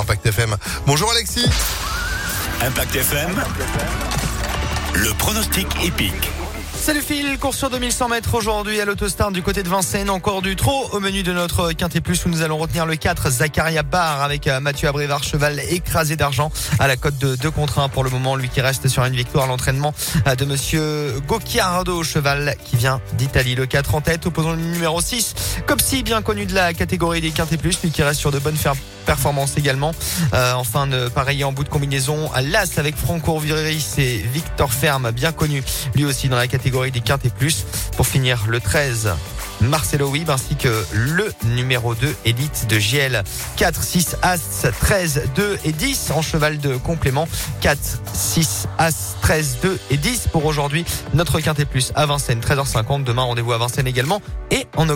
Impact FM. Bonjour Alexis. Impact FM. Le pronostic épique. Salut Phil, course sur 2100 mètres aujourd'hui à l'autostart du côté de Vincennes. Encore du trop au menu de notre Quintet Plus où nous allons retenir le 4 Zacharia Barr avec euh, Mathieu Abrévar, cheval écrasé d'argent à la cote de 2 contre 1 pour le moment. Lui qui reste sur une victoire à l'entraînement euh, de monsieur Gocchiardo, cheval qui vient d'Italie. Le 4 en tête, opposant le numéro 6, Copsi, bien connu de la catégorie des Quintet Plus, lui qui reste sur de bonnes performances également. Euh, enfin, pareil en bout de combinaison, l'As avec Franco Viris et Victor Ferme, bien connu lui aussi dans la catégorie des quintes et plus. Pour finir, le 13. Marcelo Wib ainsi que le numéro 2 élite de GL 4, 6, As, 13, 2 et 10 en cheval de complément 4, 6, As, 13, 2 et 10 pour aujourd'hui notre quintet plus à Vincennes 13h50 demain rendez-vous à Vincennes également et en octobre